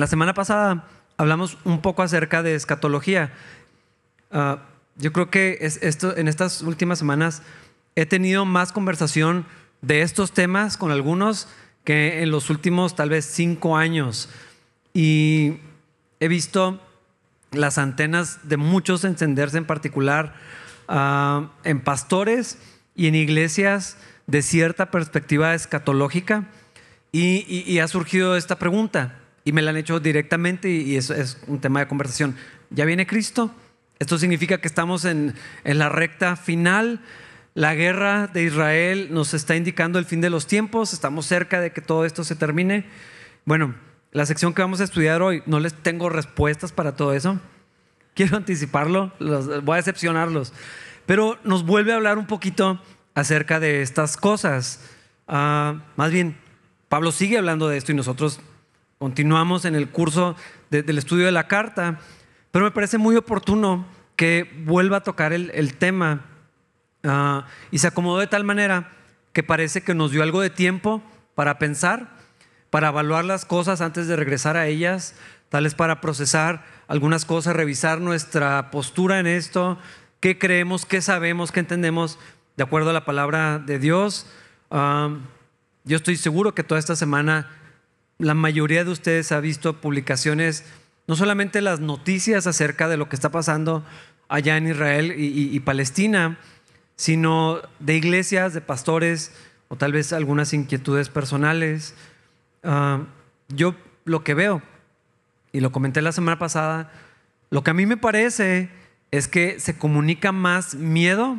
La semana pasada hablamos un poco acerca de escatología. Ah, yo creo que esto, en estas últimas semanas he tenido más conversación de estos temas con algunos que en los últimos tal vez cinco años. Y he visto las antenas de muchos encenderse en particular ah, en pastores y en iglesias de cierta perspectiva escatológica. Y, ha surgido esta pregunta y me la han hecho directamente y, eso es un tema de conversación. ¿Ya viene Cristo? Esto significa que estamos en, en la recta final. La guerra de Israel nos está indicando el fin de los tiempos. Estamos cerca de que todo esto se termine. Bueno, la sección que vamos a estudiar hoy, no les tengo respuestas para todo eso. Quiero anticiparlo, voy a decepcionarlos. Pero nos vuelve a hablar un poquito acerca de estas cosas. Ah, más bien, Pablo sigue hablando de esto y nosotros continuamos en el curso del estudio de la carta. Pero me parece muy oportuno que vuelva a tocar el, tema ah, y se acomodó de tal manera que parece que nos dio algo de tiempo para pensar para evaluar las cosas antes de regresar a ellas, tal para procesar algunas cosas, revisar nuestra postura en esto, qué creemos, qué sabemos, qué entendemos de acuerdo a la palabra de Dios. yo estoy seguro que toda esta semana la mayoría de ustedes ha visto publicaciones, no solamente las noticias acerca de lo que está pasando allá en Israel y Palestina, sino de iglesias, de pastores o tal vez algunas inquietudes personales. Ah, yo lo que veo, y lo comenté la semana pasada, lo que a mí me parece es que se comunica más miedo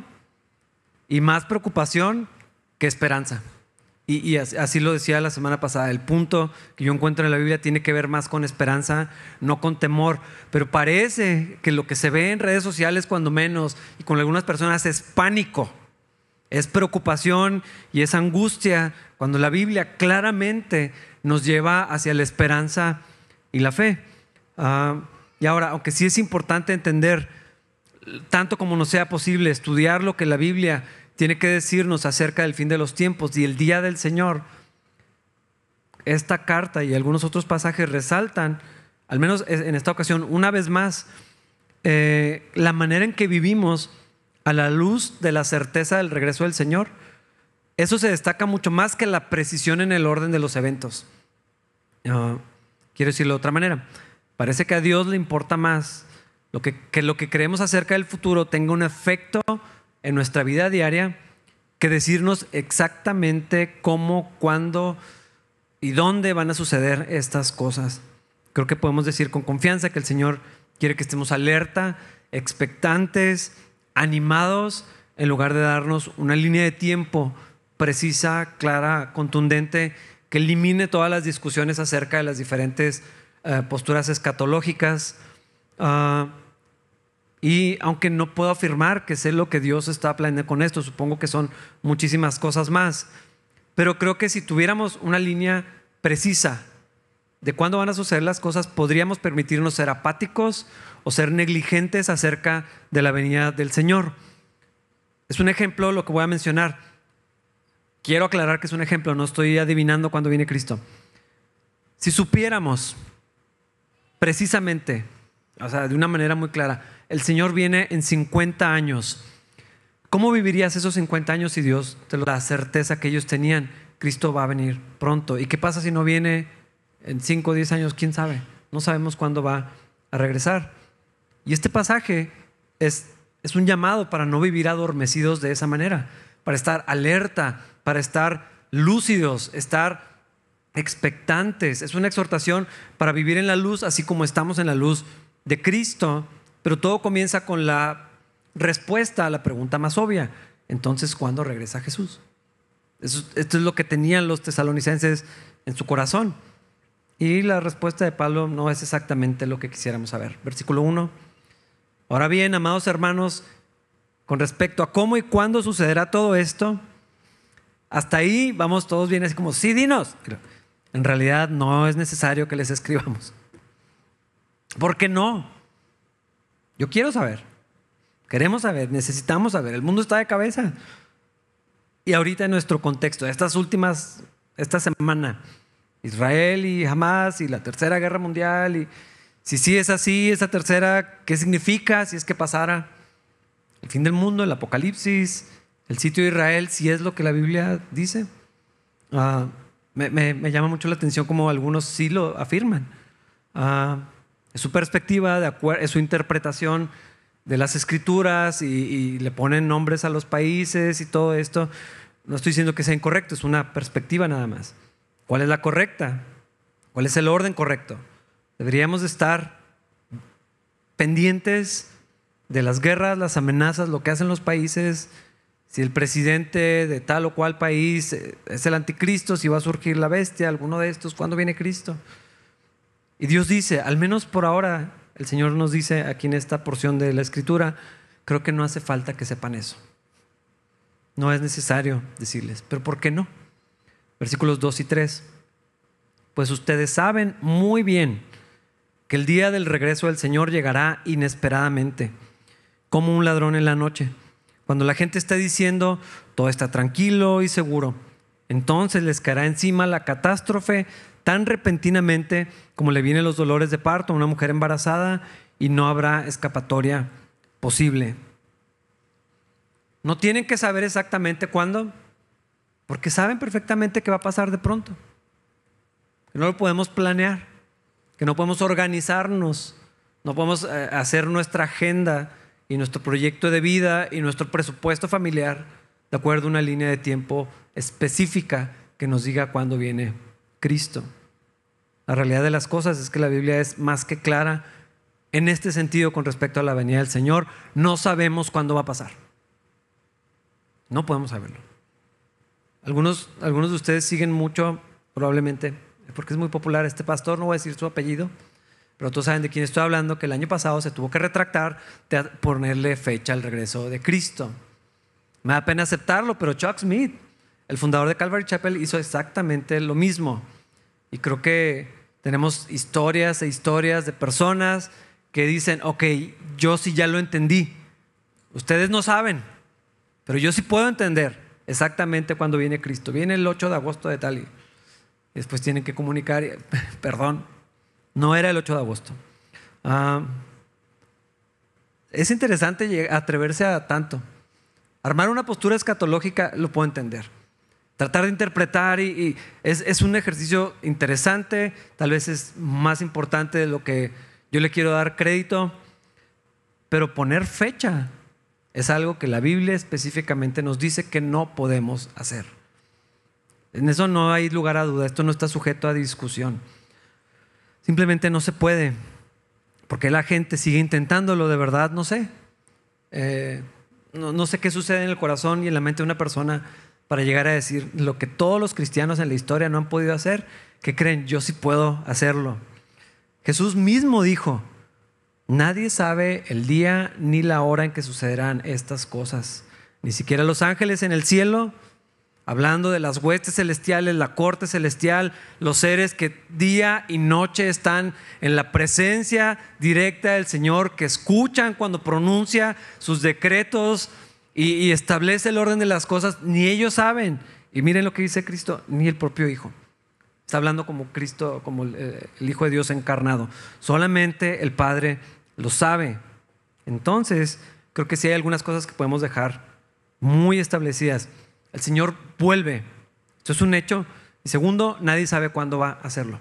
y más preocupación que esperanza. Y, así, lo decía la semana pasada, el punto que yo encuentro en la Biblia tiene que ver más con esperanza, no con temor. Pero parece que lo que se ve en redes sociales cuando menos y con algunas personas es pánico, es preocupación y es angustia, cuando la Biblia claramente nos lleva hacia la esperanza y la fe. Ah, y ahora, aunque sí es importante entender, tanto como nos sea posible, estudiar lo que la Biblia tiene que decirnos acerca del fin de los tiempos y el día del Señor, esta carta y algunos otros pasajes resaltan, al menos en esta ocasión, una vez más, eh, la manera en que vivimos a la luz de la certeza del regreso del Señor eso se destaca mucho más que la precisión en el orden de los eventos. quiero decirlo de otra manera. Parece que a Dios le importa más lo que, que lo que creemos acerca del futuro tenga un efecto en nuestra vida diaria que decirnos exactamente cómo, cuándo y dónde van a suceder estas cosas. Creo que podemos decir con confianza que el Señor quiere que estemos alerta, expectantes, animados, en lugar de darnos una línea de tiempo precisa, clara, contundente, que elimine todas las discusiones acerca de las diferentes eh, posturas escatológicas. Ah, y aunque no puedo afirmar que sé lo que Dios está planeando con esto, supongo que son muchísimas cosas más. Pero creo que si tuviéramos una línea precisa de cuándo van a suceder las cosas, podríamos permitirnos ser apáticos o ser negligentes acerca de la venida del Señor. Es un ejemplo lo que voy a mencionar. Quiero aclarar que es un ejemplo, no estoy adivinando cuándo viene Cristo. Si supiéramos precisamente, o sea, de una manera muy clara, el Señor viene en 50 años, ¿cómo vivirías esos 50 años si Dios te lo da certeza que ellos tenían? Cristo va a venir pronto. ¿Y qué pasa si no viene en 5 o 10 años? ¿Quién sabe? No sabemos cuándo va a regresar. Y este pasaje es, es un llamado para no vivir adormecidos de esa manera, para estar alerta, para estar lúcidos, estar expectantes. Es una exhortación para vivir en la luz así como estamos en la luz de Cristo. Pero todo comienza con la respuesta a la pregunta más obvia. Entonces, ¿cuándo regresa Jesús? esto es lo que tenían los tesalonicenses en su corazón. Y la respuesta de Pablo no es exactamente lo que quisiéramos saber. Versículo 1. Ahora bien, amados hermanos, con respecto a cómo y cuándo sucederá todo esto, hasta ahí vamos todos bien así como, sí, dinos. en realidad no es necesario que les escribamos. ¿Por qué no? Yo quiero saber. Queremos saber, necesitamos saber. El mundo está de cabeza. Y ahorita en nuestro contexto, estas últimas, esta semana, Israel y Hamas y la tercera guerra mundial. Y si sí es así, esa tercera, ¿qué significa si es que pasara? El fin del mundo, el apocalipsis, el sitio de Israel, si es lo que la Biblia dice. Ah, me, llama mucho la atención como algunos sí lo afirman. Ah, es su perspectiva, es su interpretación de las escrituras y, y, le ponen nombres a los países y todo esto. No estoy diciendo que sea incorrecto, es una perspectiva nada más. ¿Cuál es la correcta? ¿Cuál es el orden correcto? Deberíamos estar pendientes de las guerras, las amenazas, lo que hacen los países, si el presidente de tal o cual país es el anticristo, si va a surgir la bestia, alguno de estos, ¿cuándo viene Cristo? Y Dios dice, al menos por ahora, el Señor nos dice aquí en esta porción de la escritura, creo que no hace falta que sepan eso. No es necesario decirles, pero ¿por qué no? Versículos 2 y 3. Pues ustedes saben muy bien que el día del regreso del Señor llegará inesperadamente, como un ladrón en la noche. Cuando la gente está diciendo, todo está tranquilo y seguro, entonces les caerá encima la catástrofe tan repentinamente como le vienen los dolores de parto a una mujer embarazada y no habrá escapatoria posible. No tienen que saber exactamente cuándo, porque saben perfectamente qué va a pasar de pronto. Que no lo podemos planear, que no podemos organizarnos, no podemos eh, hacer nuestra agenda y nuestro proyecto de vida y nuestro presupuesto familiar de acuerdo a una línea de tiempo específica que nos diga cuándo viene Cristo. La realidad de las cosas es que la Biblia es más que clara en este sentido con respecto a la venida del Señor. No sabemos cuándo va a pasar. No podemos saberlo. Algunos, algunos de ustedes siguen mucho, probablemente, porque es muy popular este pastor, no voy a decir su apellido, pero todos saben de quién estoy hablando, que el año pasado se tuvo que retractar de ponerle fecha al regreso de Cristo. Me da pena aceptarlo, pero Chuck Smith, el fundador de Calvary Chapel, hizo exactamente lo mismo. Y creo que tenemos historias e historias de personas que dicen, ok, yo sí ya lo entendí. Ustedes no saben, pero yo sí puedo entender exactamente cuándo viene Cristo. Viene el 8 de agosto de tal y después tienen que comunicar, perdón, no era el 8 de agosto. Ah, es interesante atreverse a tanto. Armar una postura escatológica lo puedo entender. Tratar de interpretar y, es, un ejercicio interesante, tal vez es más importante de lo que yo le quiero dar crédito, pero poner fecha es algo que la Biblia específicamente nos dice que no podemos hacer. En eso no hay lugar a duda, esto no está sujeto a discusión. Simplemente no se puede. porque la gente sigue intentándolo? De verdad, no sé. Eh, no, sé qué sucede en el corazón y en la mente de una persona para llegar a decir lo que todos los cristianos en la historia no han podido hacer, que creen, yo sí puedo hacerlo. Jesús mismo dijo, nadie sabe el día ni la hora en que sucederán estas cosas, ni siquiera los ángeles en el cielo, hablando de las huestes celestiales, la corte celestial, los seres que día y noche están en la presencia directa del Señor, que escuchan cuando pronuncia sus decretos y, establece el orden de las cosas, ni ellos saben. Y miren lo que dice Cristo, ni el propio Hijo. Está hablando como Cristo, como el, Hijo de Dios encarnado. Solamente el Padre lo sabe. Entonces, creo que sí hay algunas cosas que podemos dejar muy establecidas. El Señor vuelve. Esto es un hecho. Y segundo, nadie sabe cuándo va a hacerlo.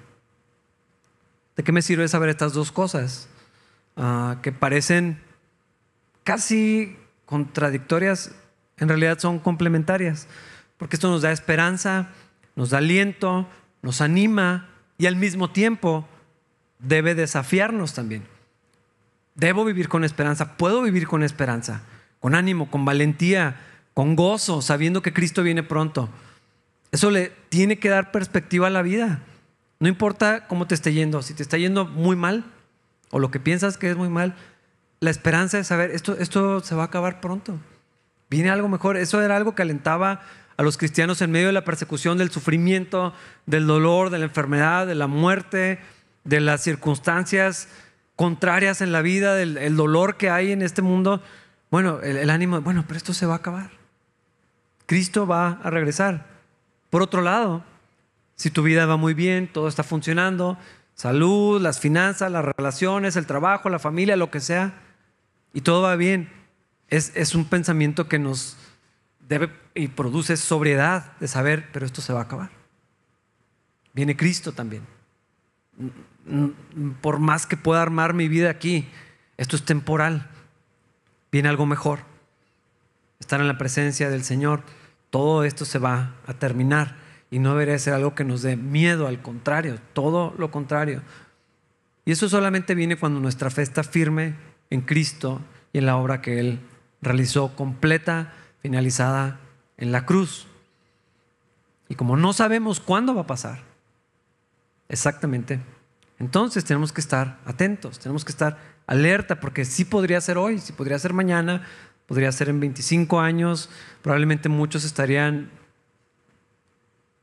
¿De qué me sirve saber estas dos cosas? Ah, que parecen casi contradictorias, en realidad son complementarias, porque esto nos da esperanza, nos da aliento, nos anima y al mismo tiempo debe desafiarnos también. Debo vivir con esperanza, puedo vivir con esperanza, con ánimo, con valentía, con gozo, sabiendo que Cristo viene pronto. Eso le tiene que dar perspectiva a la vida. No importa cómo te esté yendo, si te está yendo muy mal o lo que piensas que es muy mal, la esperanza de saber, esto, esto se va a acabar pronto. Viene algo mejor. Eso era algo que alentaba a los cristianos en medio de la persecución, del sufrimiento, del dolor, de la enfermedad, de la muerte, de las circunstancias contrarias en la vida, del dolor que hay en este mundo. Bueno, el, el ánimo, bueno, pero esto se va a acabar. Cristo va a regresar. Por otro lado, si tu vida va muy bien, todo está funcionando, salud, las finanzas, las relaciones, el trabajo, la familia, lo que sea, y todo va bien, es, es un pensamiento que nos debe y produce sobriedad de saber, pero esto se va a acabar. Viene Cristo también. Por más que pueda armar mi vida aquí, esto es temporal. Viene algo mejor. Estar en la presencia del Señor, todo esto se va a terminar y no debería ser algo que nos dé miedo, al contrario, todo lo contrario. Y eso solamente viene cuando nuestra fe está firme en Cristo y en la obra que Él realizó completa, finalizada en la cruz. Y como no sabemos cuándo va a pasar, exactamente, entonces tenemos que estar atentos, tenemos que estar alerta, porque sí podría ser hoy, sí podría ser mañana, podría ser en 25 años, probablemente muchos estarían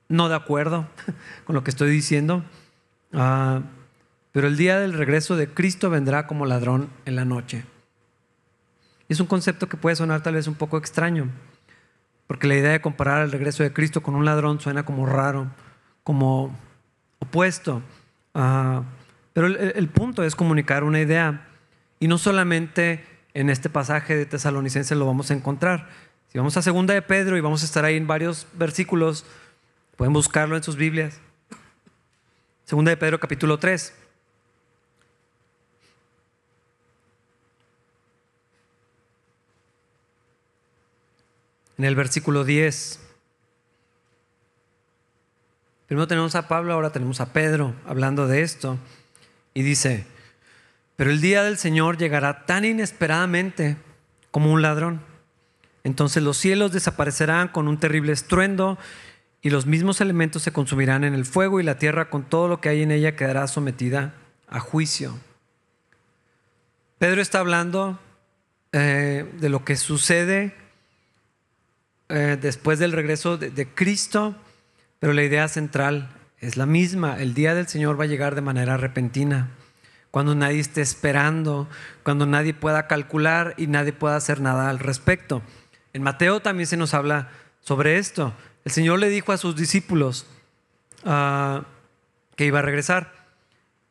no de acuerdo con lo que estoy diciendo, ah, pero el día del regreso de Cristo vendrá como ladrón en la noche. Es un concepto que puede sonar tal vez un poco extraño, porque la idea de comparar el regreso de Cristo con un ladrón suena como raro, como opuesto. Ah, pero el, punto es comunicar una idea. Y no solamente en este pasaje de Tesalonicenses lo vamos a encontrar. Si vamos a segunda de Pedro y vamos a estar ahí en varios versículos, pueden buscarlo en sus Biblias. Segunda de Pedro capítulo 3. En el versículo 10. Primero tenemos a Pablo, ahora tenemos a Pedro hablando de esto. Y dice, pero el día del Señor llegará tan inesperadamente como un ladrón. Entonces los cielos desaparecerán con un terrible estruendo y los mismos elementos se consumirán en el fuego y la tierra con todo lo que hay en ella quedará sometida a juicio. Pedro está hablando eh, de lo que sucede eh, después del regreso de, Cristo, pero la idea central es la misma. El día del Señor va a llegar de manera repentina, cuando nadie esté esperando, cuando nadie pueda calcular y nadie pueda hacer nada al respecto. En Mateo también se nos habla sobre esto. El Señor le dijo a sus discípulos ah, que iba a regresar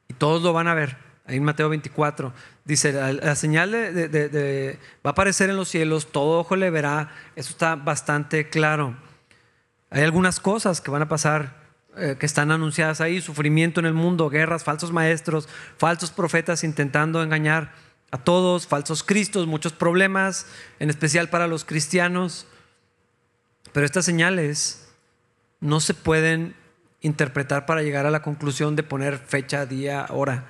y todos lo van a ver. Ahí en Mateo 24 dice, la, señal de, va a aparecer en los cielos, todo ojo le verá, eso está bastante claro. Hay algunas cosas que van a pasar, eh, que están anunciadas ahí, sufrimiento en el mundo, guerras, falsos maestros, falsos profetas intentando engañar a todos, falsos cristos, muchos problemas, en especial para los cristianos. Pero estas señales no se pueden interpretar para llegar a la conclusión de poner fecha, día, hora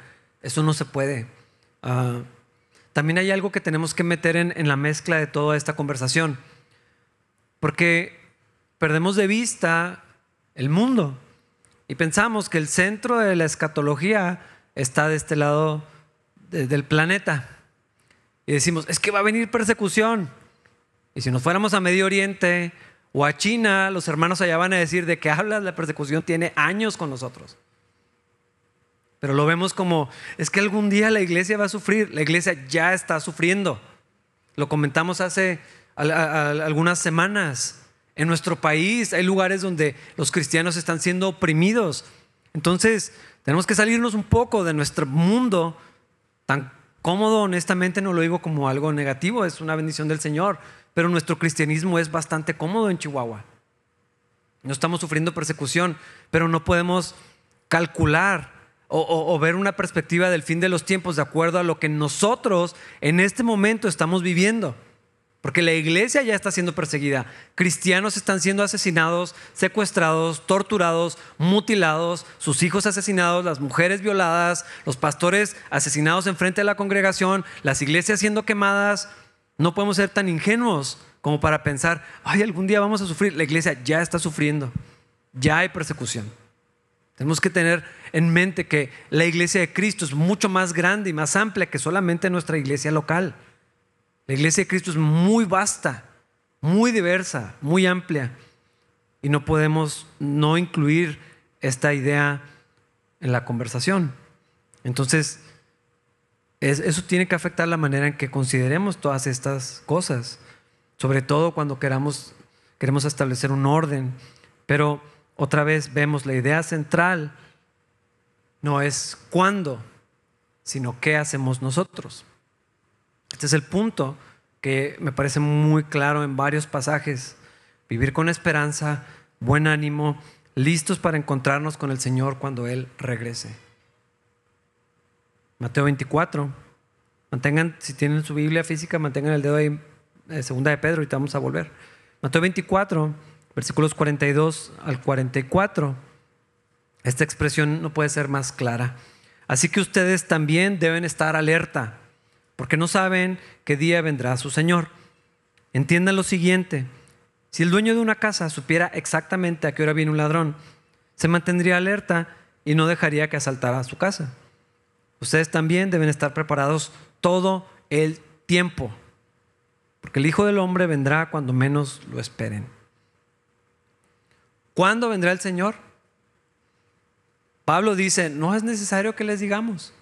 eso no se puede. Ah, también hay algo que tenemos que meter en, la mezcla de toda esta conversación, porque perdemos de vista el mundo y pensamos que el centro de la escatología está de este lado del planeta. Y decimos, es que va a venir persecución. Y si nos fuéramos a Medio Oriente o a China, los hermanos allá van a decir de qué hablas, la persecución tiene años con nosotros. Pero lo vemos como, es que algún día la iglesia va a sufrir, la iglesia ya está sufriendo. Lo comentamos hace algunas semanas. En nuestro país hay lugares donde los cristianos están siendo oprimidos. Entonces, tenemos que salirnos un poco de nuestro mundo tan cómodo, honestamente no lo digo como algo negativo, es una bendición del Señor, pero nuestro cristianismo es bastante cómodo en Chihuahua. No estamos sufriendo persecución, pero no podemos calcular o, ver una perspectiva del fin de los tiempos de acuerdo a lo que nosotros en este momento estamos viviendo. Porque la iglesia ya está siendo perseguida. Cristianos están siendo asesinados, secuestrados, torturados, mutilados, sus hijos asesinados, las mujeres violadas, los pastores asesinados en frente de la congregación, las iglesias siendo quemadas. No podemos ser tan ingenuos como para pensar, ay, algún día vamos a sufrir. La iglesia ya está sufriendo. Ya hay persecución. Tenemos que tener en mente que la iglesia de Cristo es mucho más grande y más amplia que solamente nuestra iglesia local. La iglesia de Cristo es muy vasta, muy diversa, muy amplia. Y no podemos no incluir esta idea en la conversación. Entonces, eso tiene que afectar la manera en que consideremos todas estas cosas, sobre todo cuando queramos, queremos establecer un orden. Pero otra vez vemos la idea central no es cuándo, sino qué hacemos nosotros. Este es el punto que me parece muy claro en varios pasajes. Vivir con esperanza, buen ánimo, listos para encontrarnos con el Señor cuando Él regrese. Mateo 24. Mantengan, si tienen su Biblia física, mantengan el dedo ahí, eh, segunda de Pedro, y vamos a volver. Mateo 24, versículos 42 al 44. Esta expresión no puede ser más clara. Así que ustedes también deben estar alerta, porque no saben qué día vendrá su Señor. Entiendan lo siguiente, si el dueño de una casa supiera exactamente a qué hora viene un ladrón, se mantendría alerta y no dejaría que asaltara su casa. Ustedes también deben estar preparados todo el tiempo, porque el Hijo del Hombre vendrá cuando menos lo esperen. ¿Cuándo vendrá el Señor? Pablo dice, no es necesario que les digamos,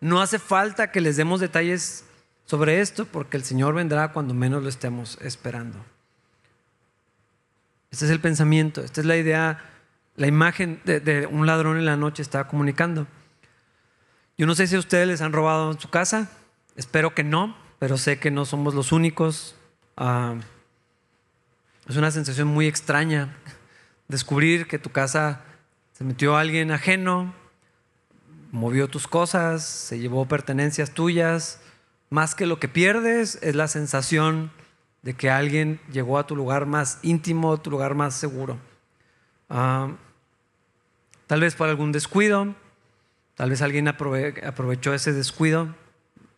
no hace falta que les demos detalles sobre esto, porque el Señor vendrá cuando menos lo estemos esperando. Este es el pensamiento, esta es la idea, la imagen de, un ladrón en la noche está comunicando. Yo no sé si a ustedes les han robado en su casa, espero que no, pero sé que no somos los únicos. Ah, es una sensación muy extraña descubrir que tu casa se metió alguien ajeno, movió tus cosas, se llevó pertenencias tuyas. Más que lo que pierdes es la sensación de que alguien llegó a tu lugar más íntimo, tu lugar más seguro. Ah, tal vez por algún descuido, tal vez alguien aprovechó ese descuido.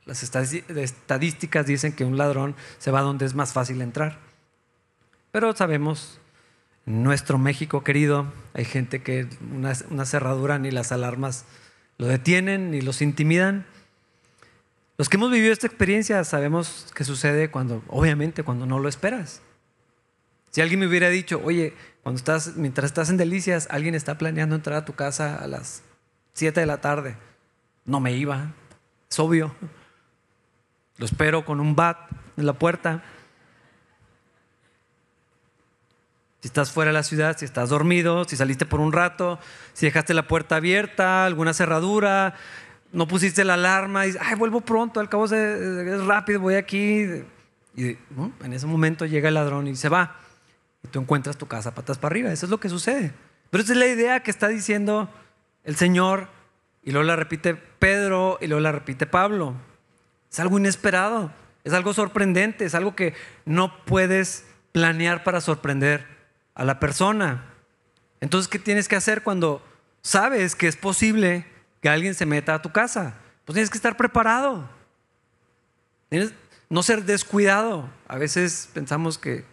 Las estadísticas dicen que un ladrón se va donde es más fácil entrar. Pero sabemos nuestro México querido hay gente que una, cerradura ni las alarmas lo detienen ni los intimidan. Los que hemos vivido esta experiencia sabemos que sucede cuando, obviamente, cuando no lo esperas. Si alguien me hubiera dicho, oye, cuando estás, mientras estás en Delicias, alguien está planeando entrar a tu casa a las 7 de la tarde, no me iba, es obvio. Lo espero con un bat en la puerta. Si estás fuera de la ciudad, si estás dormido, si saliste por un rato, si dejaste la puerta abierta, alguna cerradura, no pusiste la alarma y ay, vuelvo pronto, al cabo es rápido, voy aquí. Y en ese momento llega el ladrón y se va. Y tú encuentras tu casa patas para arriba. Eso es lo que sucede. Pero esa es la idea que está diciendo el Señor. Y luego la repite Pedro y luego la repite Pablo. Es algo inesperado, es algo sorprendente, es algo que no puedes planear para sorprender a la persona. Entonces, ¿qué tienes que hacer cuando sabes que es posible que alguien se meta a tu casa? Pues tienes que estar preparado. Tienes, no ser descuidado. A veces pensamos que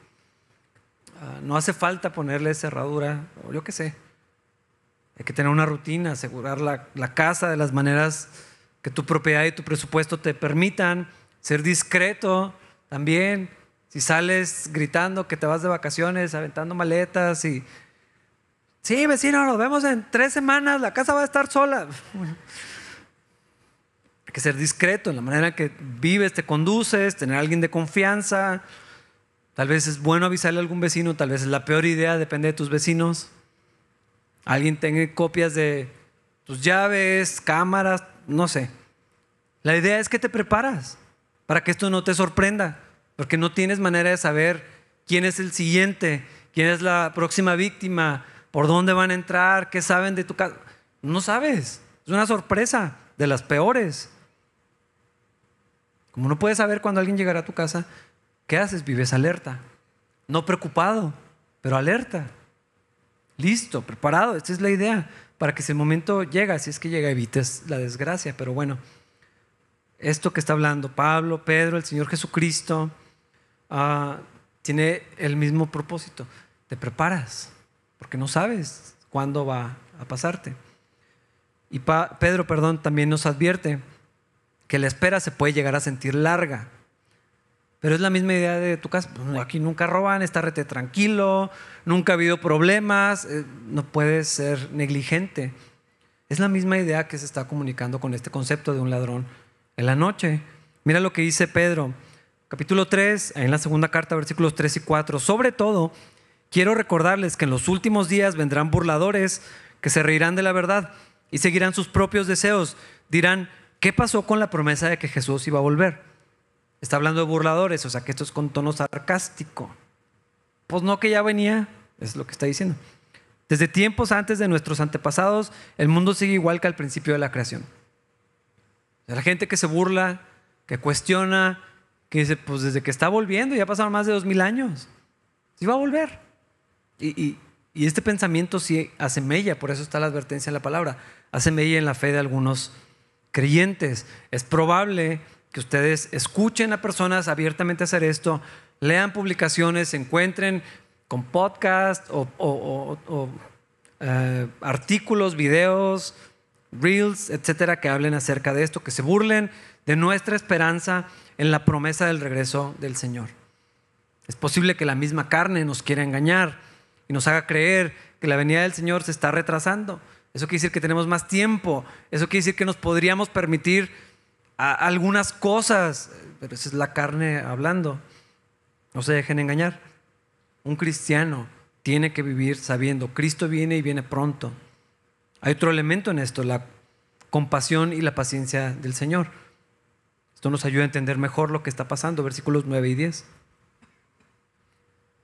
ah, no hace falta ponerle cerradura, o yo qué sé. Hay que tener una rutina, asegurar la, la casa de las maneras que tu propiedad y tu presupuesto te permitan, ser discreto también, si sales gritando que te vas de vacaciones, aventando maletas y... Sí, vecino, nos vemos en tres semanas, la casa va a estar sola. hay que ser discreto en la manera en que vives, te conduces, tener a alguien de confianza. Tal vez es bueno avisarle a algún vecino, tal vez es la peor idea, depende de tus vecinos. Alguien tenga copias de tus llaves, cámaras, no sé. La idea es que te preparas para que esto no te sorprenda porque no tienes manera de saber quién es el siguiente, quién es la próxima víctima, por dónde van a entrar, qué saben de tu casa. No sabes, es una sorpresa de las peores. Como no puedes saber cuándo alguien llegará a tu casa, ¿qué haces? Vives alerta, no preocupado, pero alerta. Listo, preparado, esta es la idea, para que ese momento llega, si es que llega, evites la desgracia, pero bueno esto que está hablando Pablo, Pedro, el Señor Jesucristo, Ah, tiene el mismo propósito. Te preparas, porque no sabes cuándo va a pasarte. Y Pedro, perdón, también nos advierte que la espera se puede llegar a sentir larga. Pero es la misma idea de tu casa. Pues, aquí nunca roban, está rete tranquilo, nunca ha habido problemas, eh, no puedes ser negligente. Es la misma idea que se está comunicando con este concepto de un ladrón en la noche. Mira lo que dice Pedro capítulo 3, en la segunda carta, versículos 3 y 4. Sobre todo, quiero recordarles que en los últimos días vendrán burladores que se reirán de la verdad y seguirán sus propios deseos. Dirán, ¿qué pasó con la promesa de que Jesús iba a volver? Está hablando de burladores, o sea que esto es con tono sarcástico. Pues no que ya venía, es lo que está diciendo. Desde tiempos antes de nuestros antepasados, el mundo sigue igual que al principio de la creación. La gente que se burla, que cuestiona, que dice, pues desde que está volviendo, ya pasaron más de dos mil años, sí va a volver. Y, este pensamiento sí hace mella, por eso está la advertencia en la palabra, hace mella en la fe de algunos creyentes. Es probable que ustedes escuchen a personas abiertamente hacer esto, lean publicaciones, se encuentren con podcast o, eh, artículos, videos, reels, etcétera, que hablen acerca de esto, que se burlen de nuestra esperanza en la promesa del regreso del Señor. Es posible que la misma carne nos quiera engañar y nos haga creer que la venida del Señor se está retrasando. Eso quiere decir que tenemos más tiempo. Eso quiere decir que nos podríamos permitir algunas cosas. Pero esa es la carne hablando. No se dejen engañar. Un cristiano tiene que vivir sabiendo, Cristo viene y viene pronto. Hay otro elemento en esto, la compasión y la paciencia del Señor. Esto nos ayuda a entender mejor lo que está pasando, versículos 9 y 10.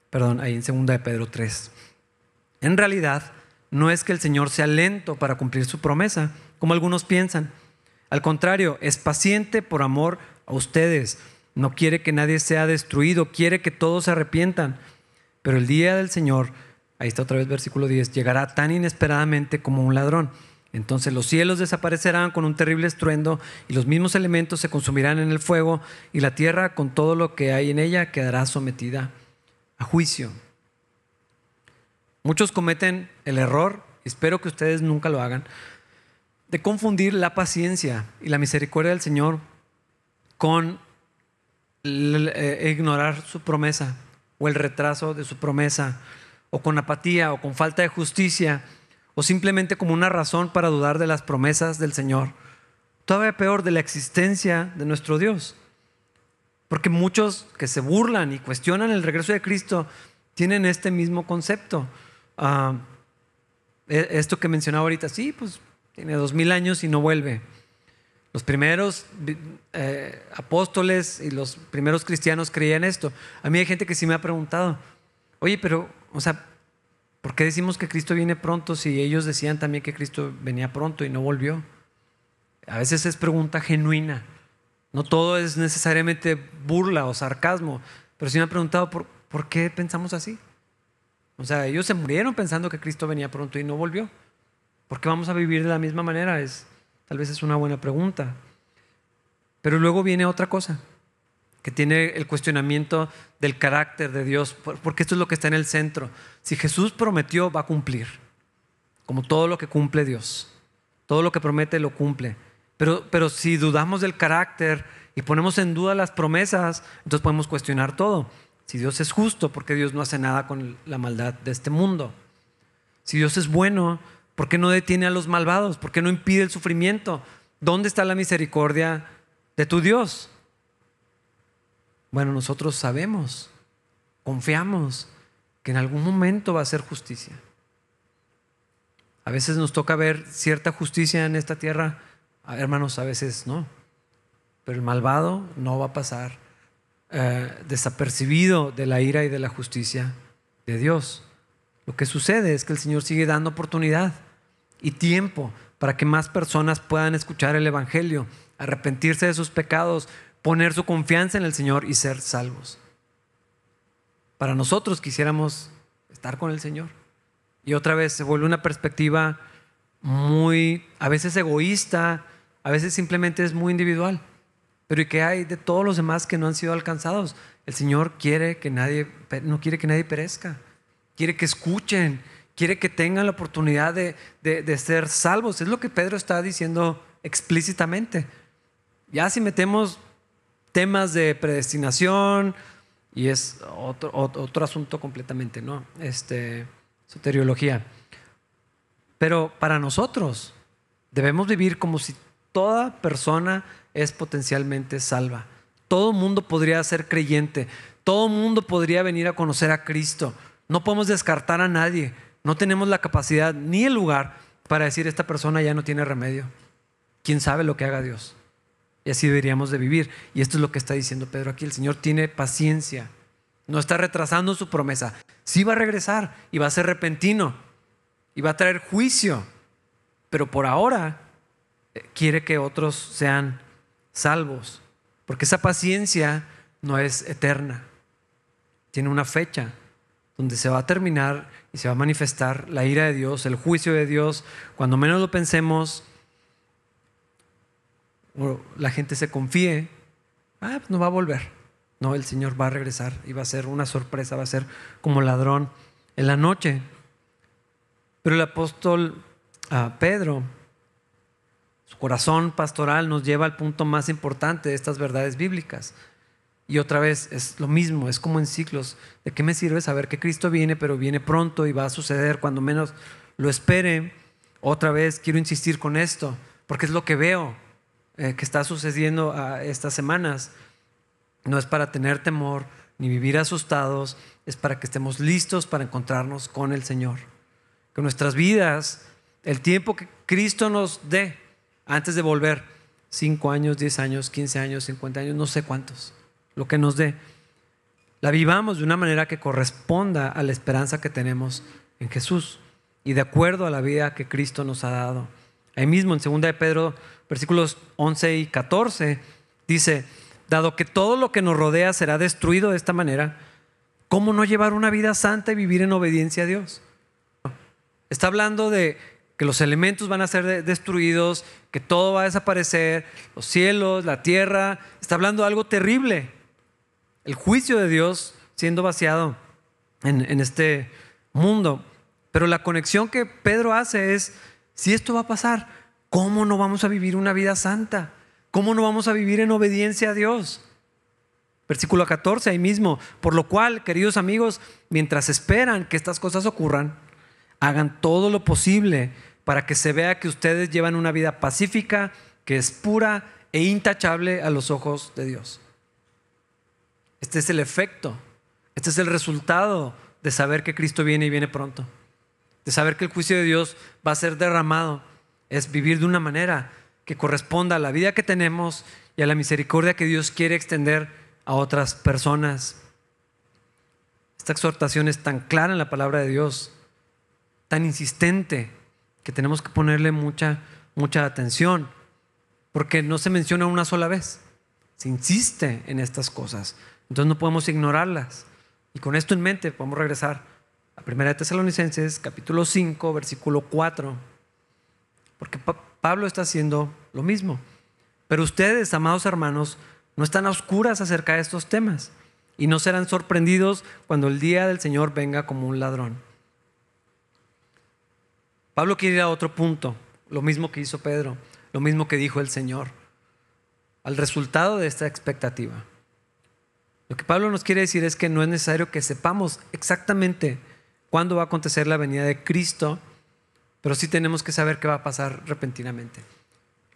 Perdón, ahí en 2 de Pedro 3. En realidad, no es que el Señor sea lento para cumplir su promesa, como algunos piensan. Al contrario, es paciente por amor a ustedes. No quiere que nadie sea destruido, quiere que todos se arrepientan. Pero el día del Señor, ahí está otra vez versículo 10, llegará tan inesperadamente como un ladrón. Entonces los cielos desaparecerán con un terrible estruendo y los mismos elementos se consumirán en el fuego y la tierra con todo lo que hay en ella quedará sometida a juicio. Muchos cometen el error, espero que ustedes nunca lo hagan, de confundir la paciencia y la misericordia del Señor con eh, ignorar su promesa o el retraso de su promesa, o con apatía, o con falta de justicia, o simplemente como una razón para dudar de las promesas del Señor. Todavía peor de la existencia de nuestro Dios. Porque muchos que se burlan y cuestionan el regreso de Cristo tienen este mismo concepto. Ah, e, esto que mencionaba ahorita, sí, pues tiene dos mil años y no vuelve. Los primeros eh, apóstoles y los primeros cristianos creían esto. A mí hay gente que sí me ha preguntado, oye, pero, o sea, ¿por qué decimos que Cristo viene pronto si ellos decían también que Cristo venía pronto y no volvió? A veces es pregunta genuina. No todo es necesariamente burla o sarcasmo, pero sí me han preguntado por, por qué pensamos así. O sea, ellos se murieron pensando que Cristo venía pronto y no volvió. ¿Por qué vamos a vivir de la misma manera? Es, Tal vez es una buena pregunta. Pero luego viene otra cosa, que tiene el cuestionamiento del carácter de Dios, porque esto es lo que está en el centro. Si Jesús prometió, va a cumplir, como todo lo que cumple Dios. Todo lo que promete lo cumple. Pero, pero si dudamos del carácter y ponemos en duda las promesas, entonces podemos cuestionar todo. Si Dios es justo, ¿por qué Dios no hace nada con la maldad de este mundo? Si Dios es bueno, ¿Por qué no detiene a los malvados? ¿Por qué no impide el sufrimiento? ¿Dónde está la misericordia de tu Dios? Bueno, nosotros sabemos, confiamos que en algún momento va a ser justicia. A veces nos toca ver cierta justicia en esta tierra, hermanos, a veces no. Pero el malvado no va a pasar eh, desapercibido de la ira y de la justicia de Dios. Lo que sucede es que el Señor sigue dando oportunidad y tiempo para que más personas puedan escuchar el Evangelio, arrepentirse de sus pecados, poner su confianza en el Señor y ser salvos. Para nosotros quisiéramos estar con el Señor. Y otra vez se vuelve una perspectiva muy, a veces egoísta, a veces simplemente es muy individual. Pero ¿y qué hay de todos los demás que no han sido alcanzados? El Señor quiere que nadie, no quiere que nadie perezca quiere que escuchen, quiere que tengan la oportunidad de, ser salvos. Es lo que Pedro está diciendo explícitamente. Ya si metemos temas de predestinación, y es otro, otro, asunto completamente, ¿no? Este, soteriología. Pero para nosotros debemos vivir como si toda persona es potencialmente salva. Todo mundo podría ser creyente, todo mundo podría venir a conocer a Cristo. No podemos descartar a nadie. No tenemos la capacidad ni el lugar para decir esta persona ya no tiene remedio. ¿Quién sabe lo que haga Dios? Y así deberíamos de vivir. Y esto es lo que está diciendo Pedro aquí. El Señor tiene paciencia. No está retrasando su promesa. Sí va a regresar y va a ser repentino. Y va a traer juicio. Pero por ahora eh, quiere que otros sean salvos. Porque esa paciencia no es eterna. Tiene una fecha donde se va a terminar y se va a manifestar la ira de Dios, el juicio de Dios. Cuando menos lo pensemos, la gente se confíe, ah, pues no va a volver. No, el Señor va a regresar y va a ser una sorpresa, va a ser como ladrón en la noche. Pero el apóstol ah, Pedro, su corazón pastoral nos lleva al punto más importante de estas verdades bíblicas. Y otra vez es lo mismo, es como en ciclos. ¿De qué me sirve saber que Cristo viene, pero viene pronto y va a suceder cuando menos lo espere? Otra vez quiero insistir con esto, porque es lo que veo eh, que está sucediendo a estas semanas. No es para tener temor ni vivir asustados, es para que estemos listos para encontrarnos con el Señor. Que nuestras vidas, el tiempo que Cristo nos dé antes de volver, 5 años, 10 años, 15 años, 50 años, no sé cuántos lo que nos dé, la vivamos de una manera que corresponda a la esperanza que tenemos en Jesús y de acuerdo a la vida que Cristo nos ha dado. Ahí mismo en 2 de Pedro, versículos 11 y 14, dice, dado que todo lo que nos rodea será destruido de esta manera, ¿cómo no llevar una vida santa y vivir en obediencia a Dios? Está hablando de que los elementos van a ser destruidos, que todo va a desaparecer, los cielos, la tierra, está hablando de algo terrible el juicio de Dios siendo vaciado en, este mundo. Pero la conexión que Pedro hace es, si esto va a pasar, ¿cómo no vamos a vivir una vida santa? ¿Cómo no vamos a vivir en obediencia a Dios? Versículo 14 ahí mismo. Por lo cual, queridos amigos, mientras esperan que estas cosas ocurran, hagan todo lo posible para que se vea que ustedes llevan una vida pacífica, que es pura e intachable a los ojos de Dios. Este es el efecto, este es el resultado de saber que Cristo viene y viene pronto, de saber que el juicio de Dios va a ser derramado, es vivir de una manera que corresponda a la vida que tenemos y a la misericordia que Dios quiere extender a otras personas. Esta exhortación es tan clara en la palabra de Dios, tan insistente, que tenemos que ponerle mucha, mucha atención, porque no se menciona una sola vez, se insiste en estas cosas. Entonces no podemos ignorarlas. Y con esto en mente podemos regresar a 1 Tesalonicenses capítulo 5, versículo 4. Porque Pablo está haciendo lo mismo. Pero ustedes, amados hermanos, no están a oscuras acerca de estos temas y no serán sorprendidos cuando el día del Señor venga como un ladrón. Pablo quiere ir a otro punto, lo mismo que hizo Pedro, lo mismo que dijo el Señor, al resultado de esta expectativa. Lo que Pablo nos quiere decir es que no es necesario que sepamos exactamente cuándo va a acontecer la venida de Cristo, pero sí tenemos que saber qué va a pasar repentinamente.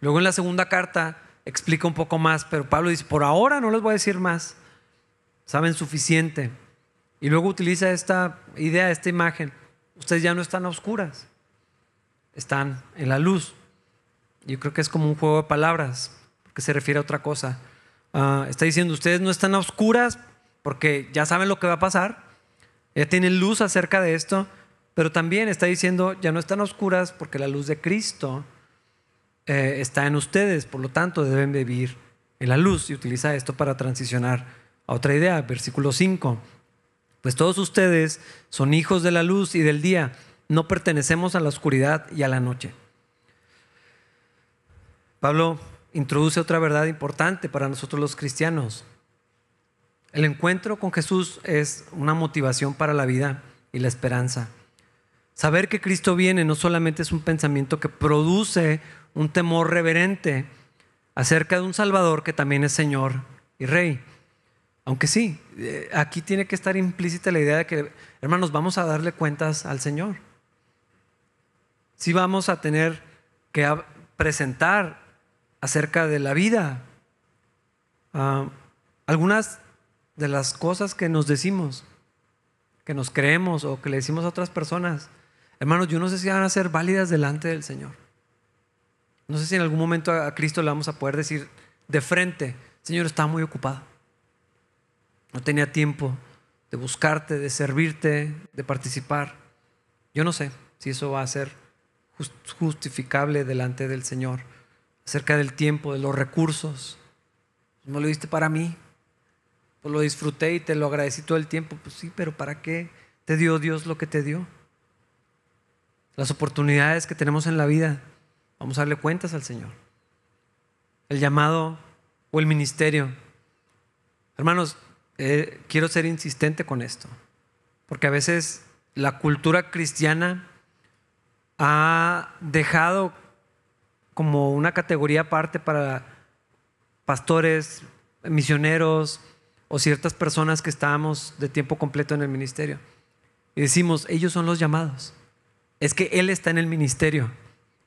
Luego en la segunda carta explica un poco más, pero Pablo dice, por ahora no les voy a decir más, saben suficiente. Y luego utiliza esta idea, esta imagen, ustedes ya no están a oscuras, están en la luz. Yo creo que es como un juego de palabras, que se refiere a otra cosa. Ah, está diciendo, ustedes no están a oscuras porque ya saben lo que va a pasar, ya tienen luz acerca de esto, pero también está diciendo, ya no están oscuras porque la luz de Cristo eh, está en ustedes, por lo tanto deben vivir en la luz y utiliza esto para transicionar a otra idea, versículo 5. Pues todos ustedes son hijos de la luz y del día, no pertenecemos a la oscuridad y a la noche. Pablo introduce otra verdad importante para nosotros los cristianos. El encuentro con Jesús es una motivación para la vida y la esperanza. Saber que Cristo viene no solamente es un pensamiento que produce un temor reverente acerca de un Salvador que también es Señor y Rey. Aunque sí, eh, aquí tiene que estar implícita la idea de que, hermanos, vamos a darle cuentas al Señor. Sí vamos a tener que presentar acerca de la vida. Ah, algunas de las cosas que nos decimos, que nos creemos o que le decimos a otras personas, hermanos, yo no sé si van a ser válidas delante del Señor. No sé si en algún momento a Cristo le vamos a poder decir de frente, Señor, estaba muy ocupado. No tenía tiempo de buscarte, de servirte, de participar. Yo no sé si eso va a ser justificable delante del Señor, acerca del tiempo, de los recursos. No lo diste para mí, pues lo disfruté y te lo agradecí todo el tiempo. Pues sí, pero ¿para qué te dio Dios lo que te dio? Las oportunidades que tenemos en la vida, vamos a darle cuentas al Señor. El llamado o el ministerio. Hermanos, eh, quiero ser insistente con esto, porque a veces la cultura cristiana ha dejado como una categoría aparte para pastores, misioneros o ciertas personas que estamos de tiempo completo en el ministerio. Y decimos, ellos son los llamados. Es que Él está en el ministerio.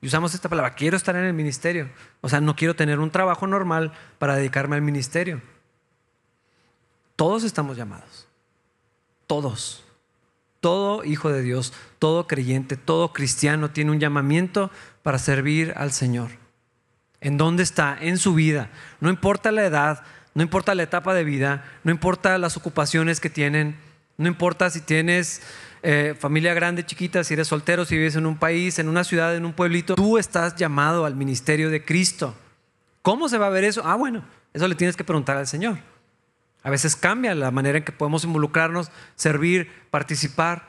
Y usamos esta palabra, quiero estar en el ministerio. O sea, no quiero tener un trabajo normal para dedicarme al ministerio. Todos estamos llamados. Todos. Todo hijo de Dios, todo creyente, todo cristiano tiene un llamamiento para servir al Señor. ¿En dónde está? En su vida. No importa la edad, no importa la etapa de vida, no importa las ocupaciones que tienen, no importa si tienes eh, familia grande, chiquita, si eres soltero, si vives en un país, en una ciudad, en un pueblito, tú estás llamado al ministerio de Cristo. ¿Cómo se va a ver eso? Ah, bueno, eso le tienes que preguntar al Señor. A veces cambia la manera en que podemos involucrarnos, servir, participar.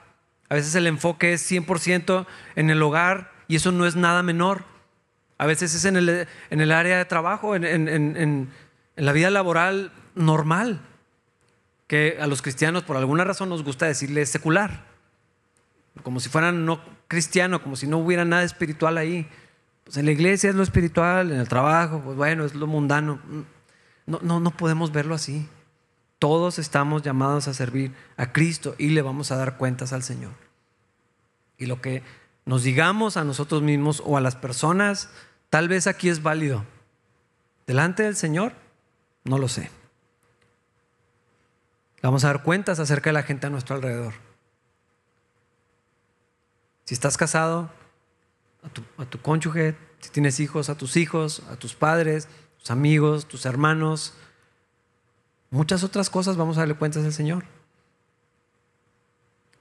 A veces el enfoque es 100% en el hogar y eso no es nada menor. A veces es en el, área de trabajo, en, en, la vida laboral normal, que a los cristianos por alguna razón nos gusta decirle secular, como si fueran no cristiano, como si no hubiera nada espiritual ahí. Pues en la iglesia es lo espiritual, en el trabajo, pues bueno, es lo mundano. No, no, no podemos verlo así. Todos estamos llamados a servir a Cristo y le vamos a dar cuentas al Señor. Y lo que nos digamos a nosotros mismos o a las personas, tal vez aquí es válido. Delante del Señor, no lo sé. Vamos a dar cuentas acerca de la gente a nuestro alrededor. Si estás casado, a tu, a cónyuge, si tienes hijos, a tus hijos, a tus padres, tus amigos, tus hermanos, Muchas otras cosas vamos a darle cuentas al Señor.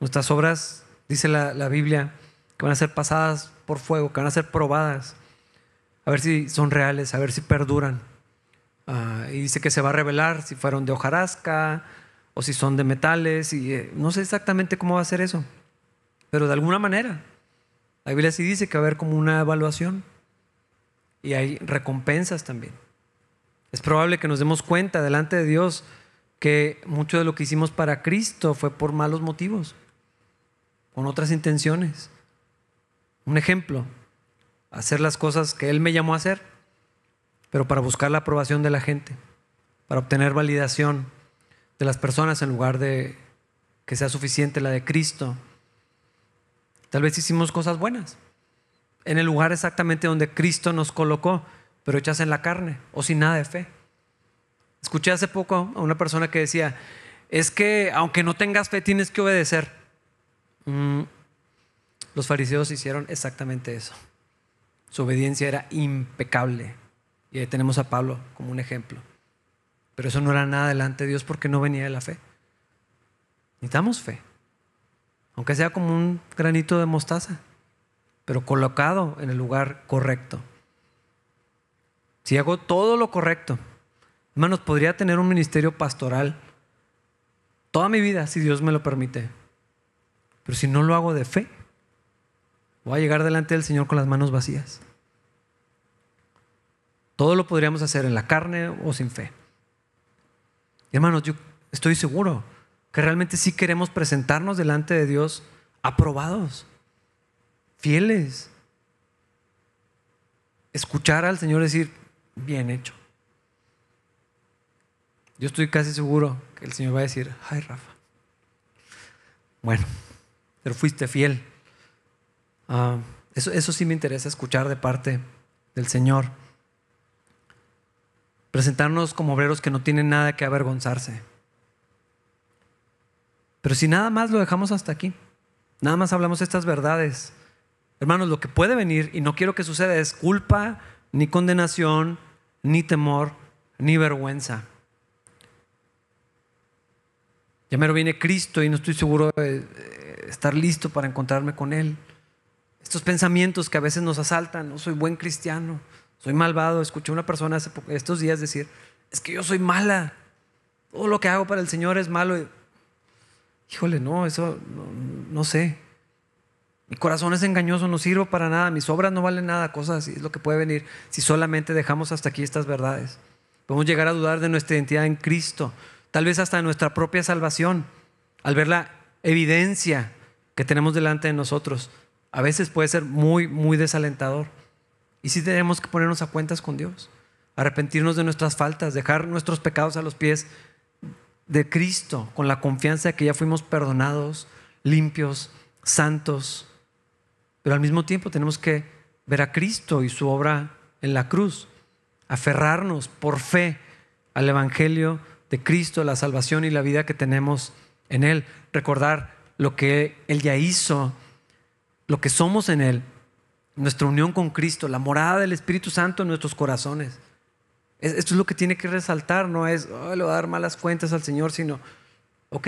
Nuestras obras, dice la, Biblia, que van a ser pasadas por fuego, que van a ser probadas, a ver si son reales, a ver si perduran. Ah, y dice que se va a revelar si fueron de hojarasca o si son de metales, y eh, no sé exactamente cómo va a ser eso, pero de alguna manera. La Biblia sí dice que va a haber como una evaluación y hay recompensas también. Es probable que nos demos cuenta delante de Dios que mucho de lo que hicimos para Cristo fue por malos motivos, con otras intenciones. Un ejemplo, hacer las cosas que Él me llamó a hacer, pero para buscar la aprobación de la gente, para obtener validación de las personas en lugar de que sea suficiente la de Cristo. Tal vez hicimos cosas buenas, en el lugar exactamente donde Cristo nos colocó pero hechas en la carne o sin nada de fe. Escuché hace poco a una persona que decía, es que aunque no tengas fe tienes que obedecer. Mm, los fariseos hicieron exactamente eso. Su obediencia era impecable. Y ahí tenemos a Pablo como un ejemplo. Pero eso no era nada delante de Dios porque no venía de la fe. Necesitamos fe. Aunque sea como un granito de mostaza, pero colocado en el lugar correcto si hago todo lo correcto, hermanos, podría tener un ministerio pastoral toda mi vida, si Dios me lo permite. Pero si no lo hago de fe, voy a llegar delante del Señor con las manos vacías. Todo lo podríamos hacer en la carne o sin fe. hermanos, yo estoy seguro que realmente sí queremos presentarnos delante de Dios aprobados, fieles. Escuchar al Señor decir, bien hecho. Yo estoy casi seguro que el Señor va a decir, ay Rafa, bueno, pero fuiste fiel. Ah, eso, eso sí me interesa escuchar de parte del Señor. Presentarnos como obreros que no tienen nada que avergonzarse. Pero si nada más lo dejamos hasta aquí, nada más hablamos estas verdades, hermanos, lo que puede venir, y no quiero que suceda, es culpa, ni condenación, ni temor, ni vergüenza. Ya me lo viene Cristo y no estoy seguro de estar listo para encontrarme con Él. Estos pensamientos que a veces nos asaltan, no soy buen cristiano, soy malvado. Escuché a una persona hace estos días decir, es que yo soy mala, todo lo que hago para el Señor es malo. Híjole, no, eso no, sé. Mi corazón es engañoso, no sirvo para nada, mis obras no valen nada, cosas así es lo que puede venir si solamente dejamos hasta aquí estas verdades. Podemos llegar a dudar de nuestra identidad en Cristo, tal vez hasta de nuestra propia salvación, al ver la evidencia que tenemos delante de nosotros. A veces puede ser muy, muy desalentador. Y sí tenemos que ponernos a cuentas con Dios, arrepentirnos de nuestras faltas, dejar nuestros pecados a los pies de Cristo, con la confianza de que ya fuimos perdonados, limpios, santos. Pero al mismo tiempo tenemos que ver a Cristo y su obra en la cruz, aferrarnos por fe al Evangelio de Cristo, la salvación y la vida que tenemos en Él, recordar lo que Él ya hizo, lo que somos en Él, nuestra unión con Cristo, la morada del Espíritu Santo en nuestros corazones. Esto es lo que tiene que resaltar, no es, le voy a dar malas cuentas al Señor, sino, ok,